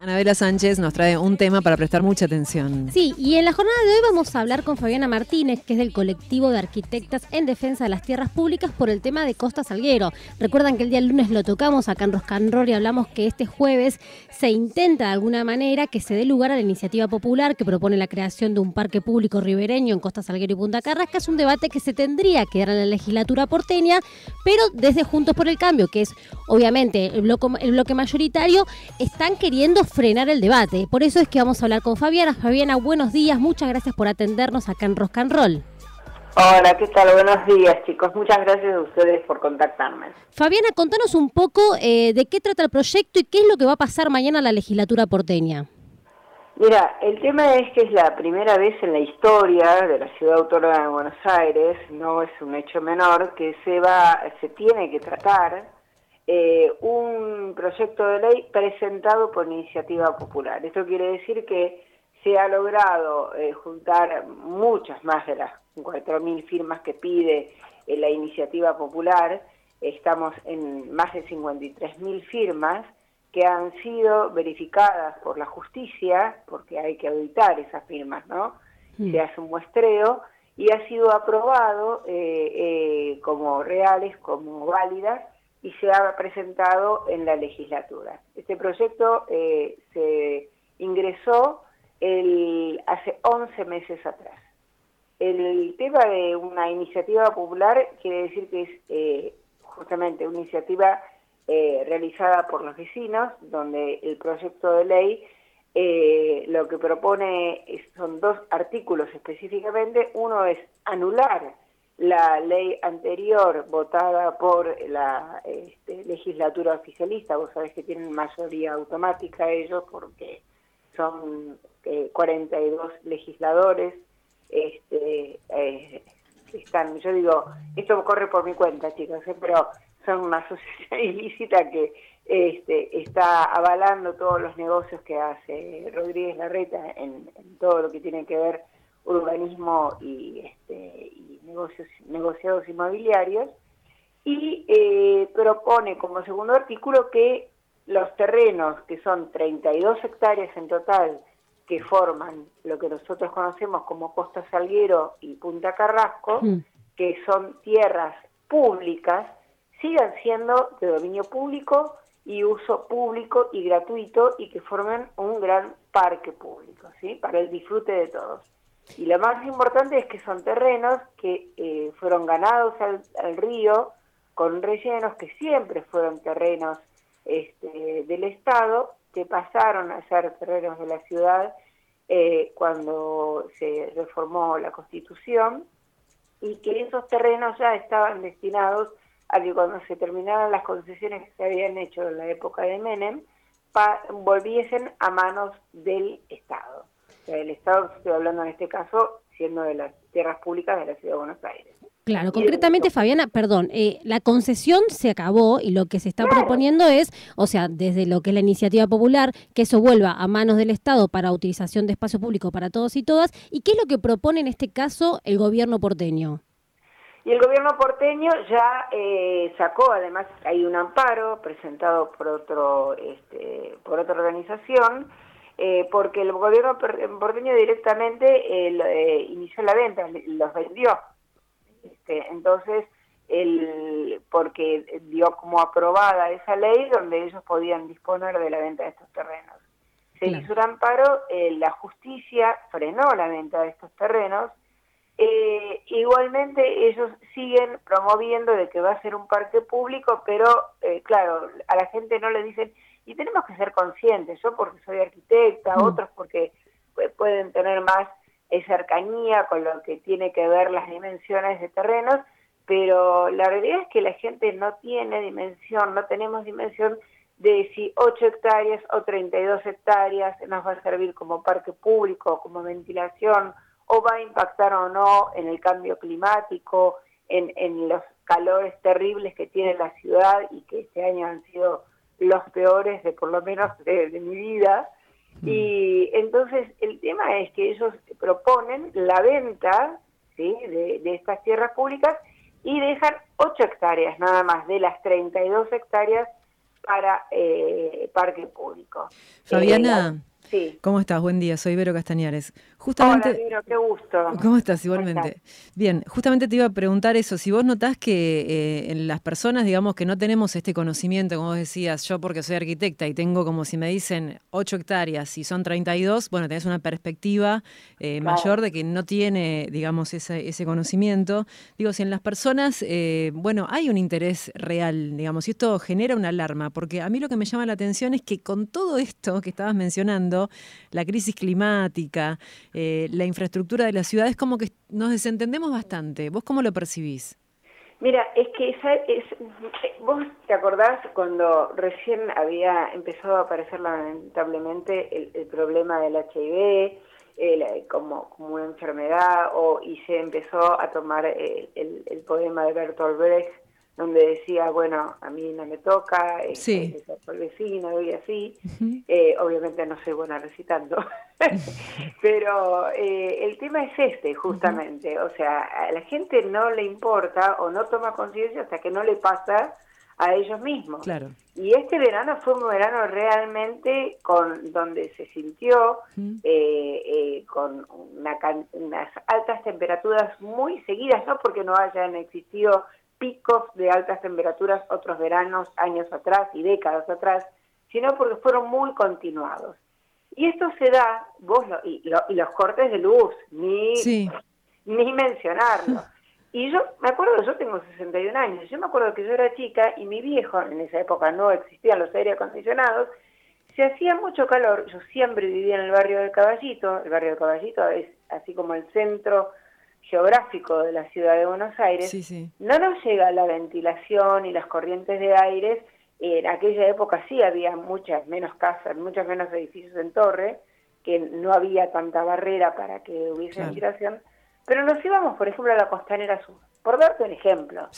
Anabela Sánchez nos trae un tema para prestar mucha atención. Sí, y en la jornada de hoy vamos a hablar con Fabiana Martínez, que es del colectivo de arquitectas en defensa de las tierras públicas por el tema de Costa Salguero. Recuerdan que el día lunes lo tocamos acá en Roscanror y hablamos que este jueves se intenta de alguna manera que se dé lugar a la iniciativa popular que propone la creación de un parque público ribereño en Costa Salguero y Punta Carrasca. Es un debate que se tendría que dar en la legislatura porteña, pero desde Juntos por el Cambio, que es obviamente el el bloque mayoritario, están queriendo frenar el debate. Por eso es que vamos a hablar con Fabiana. Fabiana, buenos días, muchas gracias por atendernos acá en Roscan Roll. Hola, ¿qué tal? Buenos días, chicos. Muchas gracias a ustedes por contactarme. Fabiana, contanos un poco eh, de qué trata el proyecto y qué es lo que va a pasar mañana en la legislatura porteña. Mira, el tema es que es la primera vez en la historia de la ciudad autónoma de Buenos Aires, no es un hecho menor, que se va, se tiene que tratar eh, un proyecto de ley presentado por iniciativa popular. Esto quiere decir que se ha logrado eh, juntar muchas más de las 4.000 firmas que pide eh, la iniciativa popular. Estamos en más de 53.000 firmas que han sido verificadas por la justicia, porque hay que auditar esas firmas, ¿no? Mm. Se hace un muestreo y ha sido aprobado como reales, como válidas, y se ha presentado en la legislatura. Este proyecto eh, se ingresó el, hace 11 meses atrás. El tema de una iniciativa popular quiere decir que es eh, justamente una iniciativa eh, realizada por los vecinos, donde el proyecto de ley lo que propone son dos artículos específicamente. Uno es anular la ley anterior votada por la este, legislatura oficialista, vos sabés que tienen mayoría automática ellos porque son 42 eh, legisladores, este, eh, están, yo digo, esto corre por mi cuenta chicos, ¿eh? pero son una asociación ilícita que este, está avalando todos los negocios que hace Rodríguez Larreta en, en todo lo que tiene que ver urbanismo y, este, negocios, negociados inmobiliarios y eh, propone como segundo artículo que los terrenos, que son 32 hectáreas en total, que forman lo que nosotros conocemos como Costa Salguero y Punta Carrasco, mm. que son tierras públicas, sigan siendo de dominio público y uso público y gratuito y que formen un gran parque público, ¿sí? Para el disfrute de todos. Y lo más importante es que son terrenos que eh, fueron ganados al, río con rellenos que siempre fueron terrenos este, del Estado, que pasaron a ser terrenos de la ciudad eh, cuando se reformó la Constitución y que esos terrenos ya estaban destinados a que cuando se terminaran las concesiones que se habían hecho en la época de Menem, volviesen a manos del Estado el Estado, estoy hablando en este caso, siendo de las tierras públicas de la Ciudad de Buenos Aires. Claro, concretamente, Fabiana, perdón, eh, la concesión se acabó y lo que se está proponiendo es, o sea, desde lo que es la iniciativa popular, que eso vuelva a manos del Estado para utilización de espacio público para todos y todas. ¿Y qué es lo que propone en este caso el gobierno porteño? Y el gobierno porteño ya eh, sacó, además hay un amparo presentado por otro, este, por otra organización, eh, porque el gobierno porteño directamente eh, eh, inició la venta, los vendió. Este, entonces, el, porque dio como aprobada esa ley donde ellos podían disponer de la venta de estos terrenos. Se hizo un amparo, la justicia frenó la venta de estos terrenos, igualmente ellos siguen promoviendo de que va a ser un parque público, pero claro, a la gente no le dicen, y tenemos que ser conscientes, yo porque soy arquitecta, mm. otros porque pueden tener más eh, cercanía con lo que tiene que ver las dimensiones de terrenos, pero la realidad es que la gente no tiene dimensión, no tenemos dimensión de si 8 hectáreas o 32 hectáreas nos va a servir como parque público, como ventilación, o va a impactar o no en el cambio climático, en, en los calores terribles que tiene la ciudad y que este año han sido los peores de por lo menos de, mi vida. Mm. Y entonces el tema es que ellos proponen la venta ¿sí? de, estas tierras públicas y dejan 8 hectáreas nada más de las 32 hectáreas para eh, parque público. Fabiana, Sí. ¿Cómo estás? Buen día, soy Vero Castañares. Justamente, Hola, Vero, qué gusto. ¿Cómo estás? Igualmente. Bien, justamente te iba a preguntar eso. Si vos notás que eh, en las personas, digamos, que no tenemos este conocimiento, como vos decías, yo porque soy arquitecta y tengo como si me dicen 8 hectáreas y son 32, bueno, tenés una perspectiva eh, mayor de que no tiene, digamos, ese, ese conocimiento. Digo, si en las personas, eh, bueno, hay un interés real, digamos, y esto genera una alarma, porque a mí lo que me llama la atención es que con todo esto que estabas mencionando, la crisis climática, eh, la infraestructura de la ciudad, es como que nos desentendemos bastante. ¿Vos cómo lo percibís? Mira, es que es, vos te acordás cuando recién había empezado a aparecer lamentablemente el, problema del HIV como, como, una enfermedad o, y se empezó a tomar el, el poema de Bertolt Brecht donde decía, bueno, a mí no me toca, sí. es, el vecino y así. Eh, obviamente no soy buena recitando, pero eh, el tema es este, justamente. O sea, a la gente no le importa o no toma conciencia hasta que no le pasa a ellos mismos. Claro. Y este verano fue un verano realmente con donde se sintió eh, con unas altas temperaturas muy seguidas, no porque no hayan existido picos de altas temperaturas otros veranos, años atrás y décadas atrás, sino porque fueron muy continuados. Y esto se da, vos y, los cortes de luz, ni, ni mencionarlo. Y yo me acuerdo, yo tengo 61 años, yo me acuerdo que yo era chica y mi viejo, en esa época no existían los aire acondicionados, se hacía mucho calor, yo siempre vivía en el barrio del Caballito, el barrio del Caballito es así como el centro geográfico de la ciudad de Buenos Aires, no nos llega la ventilación y las corrientes de aire. En aquella época sí había muchas menos casas, muchos menos edificios en torre, que no había tanta barrera para que hubiese ventilación, pero nos íbamos, por ejemplo, a la costanera sur, por darte un ejemplo.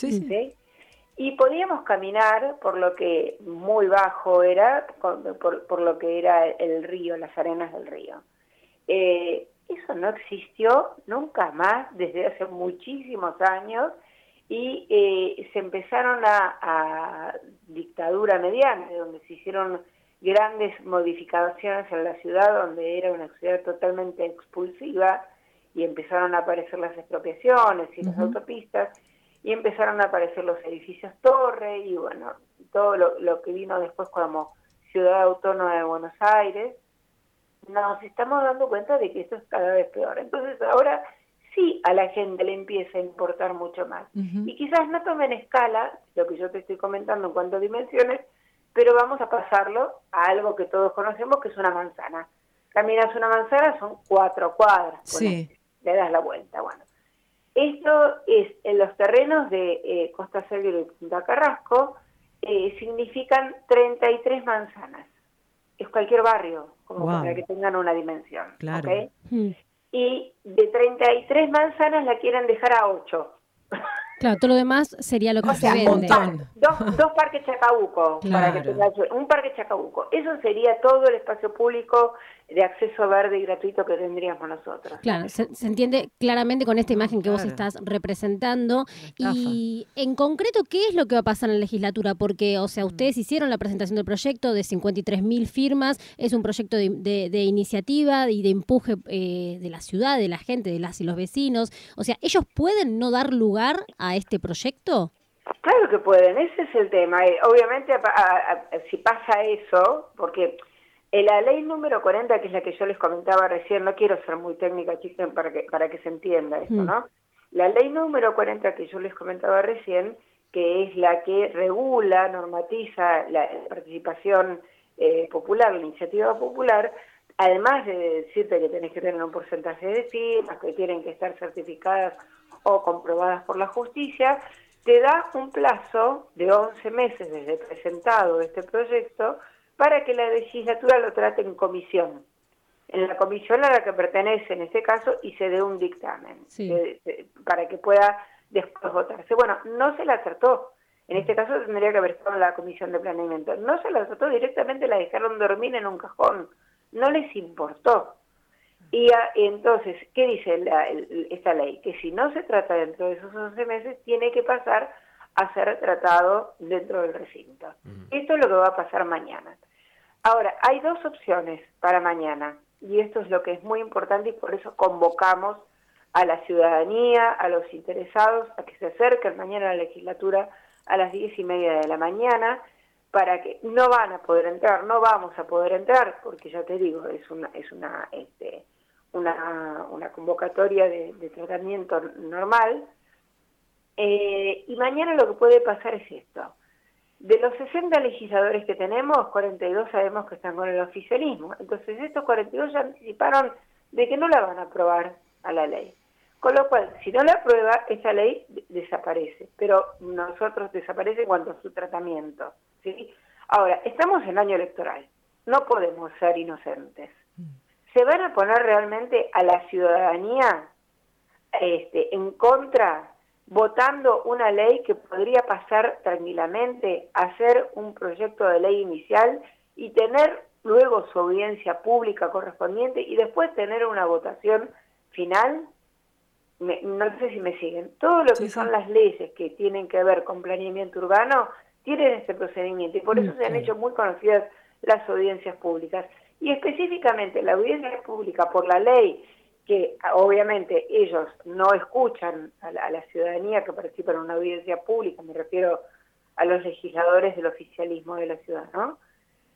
Y podíamos caminar por lo que muy bajo era, por, por lo que era el río, las arenas del río. Eh, eso no existió nunca más desde hace muchísimos años y eh, se empezaron a, dictadura mediante, donde se hicieron grandes modificaciones en la ciudad, donde era una ciudad totalmente expulsiva, y empezaron a aparecer las expropiaciones y las autopistas, y empezaron a aparecer los edificios torre, y bueno, todo lo que vino después como ciudad autónoma de Buenos Aires, nos estamos dando cuenta de que esto es cada vez peor. Entonces ahora sí a la gente le empieza a importar mucho más. Y quizás no tomen escala lo que yo te estoy comentando en cuanto a dimensiones, pero vamos a pasarlo a algo que todos conocemos, que es una manzana. Caminas una manzana, son cuatro cuadras. Sí. le das la vuelta. Bueno, esto es en los terrenos de eh, Costa Salguero y Punta Carrasco, eh, significan 33 manzanas es cualquier barrio, como para que tengan una dimensión. Claro. Hmm. Y de 33 manzanas la quieren dejar a 8. Claro, todo lo demás sería lo que se vende. Dos, dos parques Chacabuco, para que tengas un parque Chacabuco. Eso sería todo el espacio público de acceso verde y gratuito que tendríamos nosotros. Claro, se, entiende claramente con esta imagen que vos estás representando. Y en concreto, ¿qué es lo que va a pasar en la legislatura? Porque, o sea, ustedes hicieron la presentación del proyecto de 53.000 firmas, es un proyecto de, iniciativa y de empuje eh, de la ciudad, de la gente, de las y los vecinos. O sea, ¿ellos pueden no dar lugar a este proyecto? Claro que pueden, ese es el tema. Eh, obviamente, si pasa eso, porque la ley número 40, que es la que yo les comentaba recién, no quiero ser muy técnica, chicos, para que, para que se entienda esto, mm. ¿no? La ley número 40 que yo les comentaba recién, que es la que regula, normatiza la participación eh, popular, la iniciativa popular, además de decirte que tenés que tener un porcentaje de firmas, que tienen que estar certificadas o comprobadas por la justicia, te da un plazo de 11 meses desde presentado este proyecto para que la legislatura lo trate en comisión. En la comisión a la que pertenece en este caso y se dé un dictamen para que pueda después votarse. Bueno, no se la trató. En este caso tendría que haber estado en la comisión de planeamiento. No se la trató directamente, la dejaron dormir en un cajón. No les importó. Y entonces, ¿qué dice esta ley? Que si no se trata dentro de esos 11 meses, tiene que pasar a ser tratado dentro del recinto. Esto es lo que va a pasar mañana. Ahora, hay dos opciones para mañana y esto es lo que es muy importante y por eso convocamos a la ciudadanía, a los interesados, a que se acerquen mañana a la legislatura a las diez y media de la mañana, para que no van a poder entrar, no vamos a poder entrar, porque ya te digo, es una, es una, este, una, una convocatoria de, tratamiento normal. Eh, y mañana lo que puede pasar es esto. De los 60 legisladores que tenemos, 42 sabemos que están con el oficialismo. Entonces estos 42 ya anticiparon de que no la van a aprobar a la ley. Con lo cual, si no la aprueba, esa ley desaparece, pero nosotros desaparece en cuanto a su tratamiento. ¿sí? Ahora, estamos en año electoral, no podemos ser inocentes. ¿Se van a poner realmente a la ciudadanía este, en contra, votando una ley que podría pasar tranquilamente, hacer un proyecto de ley inicial y tener luego su audiencia pública correspondiente y después tener una votación final? no sé si me siguen, todo lo que son las leyes que tienen que ver con planeamiento urbano tienen este procedimiento y por eso se han hecho muy conocidas las audiencias públicas. Y específicamente la audiencia pública por la ley, que obviamente ellos no escuchan a la, ciudadanía que participa en una audiencia pública, me refiero a los legisladores del oficialismo de la ciudad, ¿no?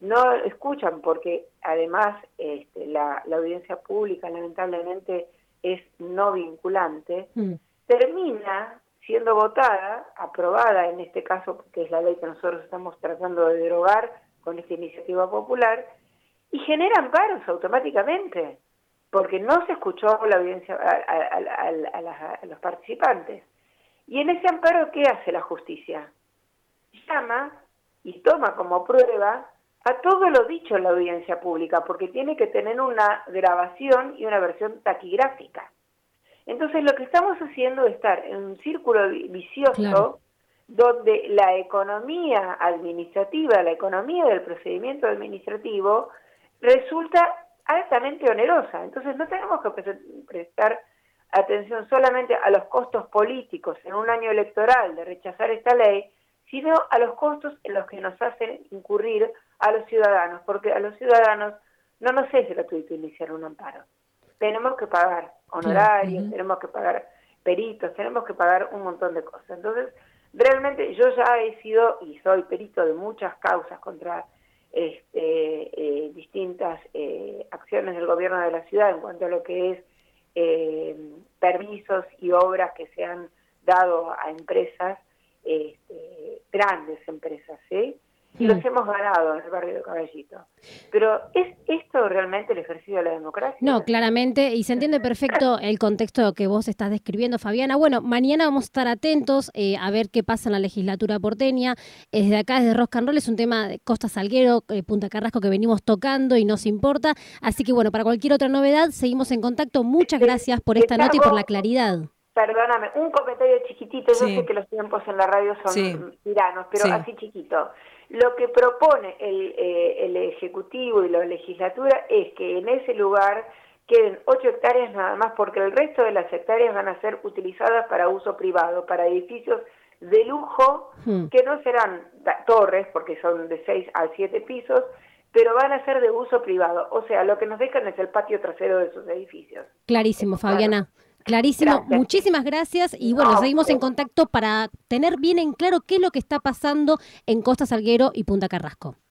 No escuchan porque además este, la audiencia pública lamentablemente es no vinculante, mm. termina siendo votada, aprobada en este caso, porque es la ley que nosotros estamos tratando de derogar con esta iniciativa popular, y genera amparos automáticamente, porque no se escuchó la audiencia a, los participantes. Y en ese amparo, ¿qué hace la justicia? Llama y toma como prueba a todo lo dicho en la audiencia pública, porque tiene que tener una grabación y una versión taquigráfica. Entonces lo que estamos haciendo es estar en un círculo vicioso donde la economía administrativa, la economía del procedimiento administrativo resulta altamente onerosa. Entonces no tenemos que prestar atención solamente a los costos políticos en un año electoral de rechazar esta ley, sino a los costos en los que nos hacen incurrir a los ciudadanos, porque a los ciudadanos no nos es gratuito iniciar un amparo. Tenemos que pagar honorarios, tenemos que pagar peritos, tenemos que pagar un montón de cosas. Entonces, realmente yo ya he sido y soy perito de muchas causas contra este, eh, distintas eh, acciones del gobierno de la ciudad en cuanto a lo que es eh, permisos y obras que se han dado a empresas, este, grandes empresas, ¿sí? Y los mm. hemos ganado en el barrio de Caballito. Pero ¿es esto realmente el ejercicio de la democracia? No, claramente, y se entiende perfecto el contexto que vos estás describiendo, Fabiana. Bueno, mañana vamos a estar atentos eh, a ver qué pasa en la legislatura porteña. Desde acá, desde Rock and Roll, es un tema de Costa Salguero, eh, Punta Carrasco que venimos tocando y nos importa. Así que bueno, para cualquier otra novedad, seguimos en contacto. Muchas gracias por esta nota y por la claridad. Perdóname, un comentario chiquitito. Yo sé que los tiempos en la radio son tiranos, pero así chiquito. Lo que propone el, eh, el Ejecutivo y la legislatura es que en ese lugar queden ocho hectáreas nada más porque el resto de las hectáreas van a ser utilizadas para uso privado, para edificios de lujo hmm. que no serán torres porque son de seis a siete pisos, pero van a ser de uso privado. O sea, lo que nos dejan es el patio trasero de esos edificios. Clarísimo, Fabiana. Clarísimo, muchísimas gracias y bueno, seguimos en contacto para tener bien en claro qué es lo que está pasando en Costa Salguero y Punta Carrasco.